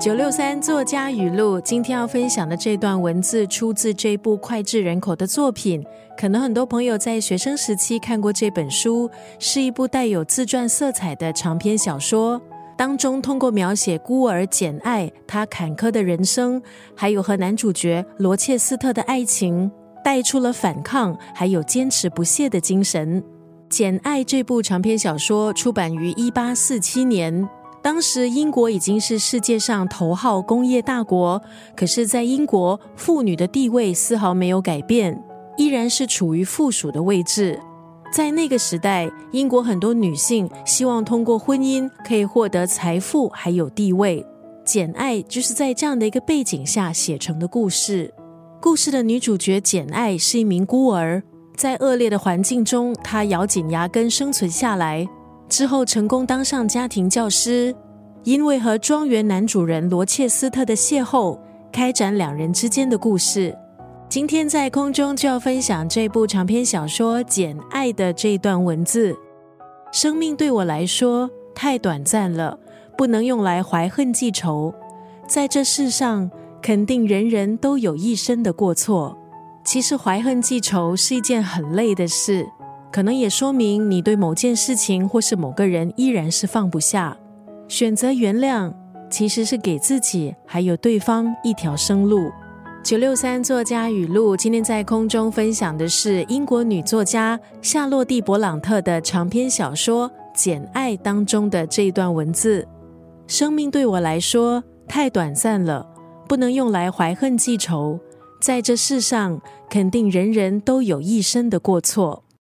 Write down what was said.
九六三作家语录，今天要分享的这段文字出自这部脍炙人口的作品。可能很多朋友在学生时期看过这本书，是一部带有自传色彩的长篇小说。当中通过描写孤儿简爱她坎坷的人生，还有和男主角罗切斯特的爱情，带出了反抗还有坚持不懈的精神。《简爱》这部长篇小说出版于一八四七年。当时英国已经是世界上头号工业大国，可是，在英国妇女的地位丝毫没有改变，依然是处于附属的位置。在那个时代，英国很多女性希望通过婚姻可以获得财富还有地位，《简爱》就是在这样的一个背景下写成的故事。故事的女主角简爱是一名孤儿，在恶劣的环境中，她咬紧牙根生存下来。之后成功当上家庭教师，因为和庄园男主人罗切斯特的邂逅，开展两人之间的故事。今天在空中就要分享这部长篇小说《简爱》的这一段文字：生命对我来说太短暂了，不能用来怀恨记仇。在这世上，肯定人人都有一生的过错。其实怀恨记仇是一件很累的事。可能也说明你对某件事情或是某个人依然是放不下。选择原谅，其实是给自己还有对方一条生路。九六三作家语录，今天在空中分享的是英国女作家夏洛蒂·勃朗特的长篇小说《简爱》当中的这一段文字：生命对我来说太短暂了，不能用来怀恨记仇。在这世上，肯定人人都有一生的过错。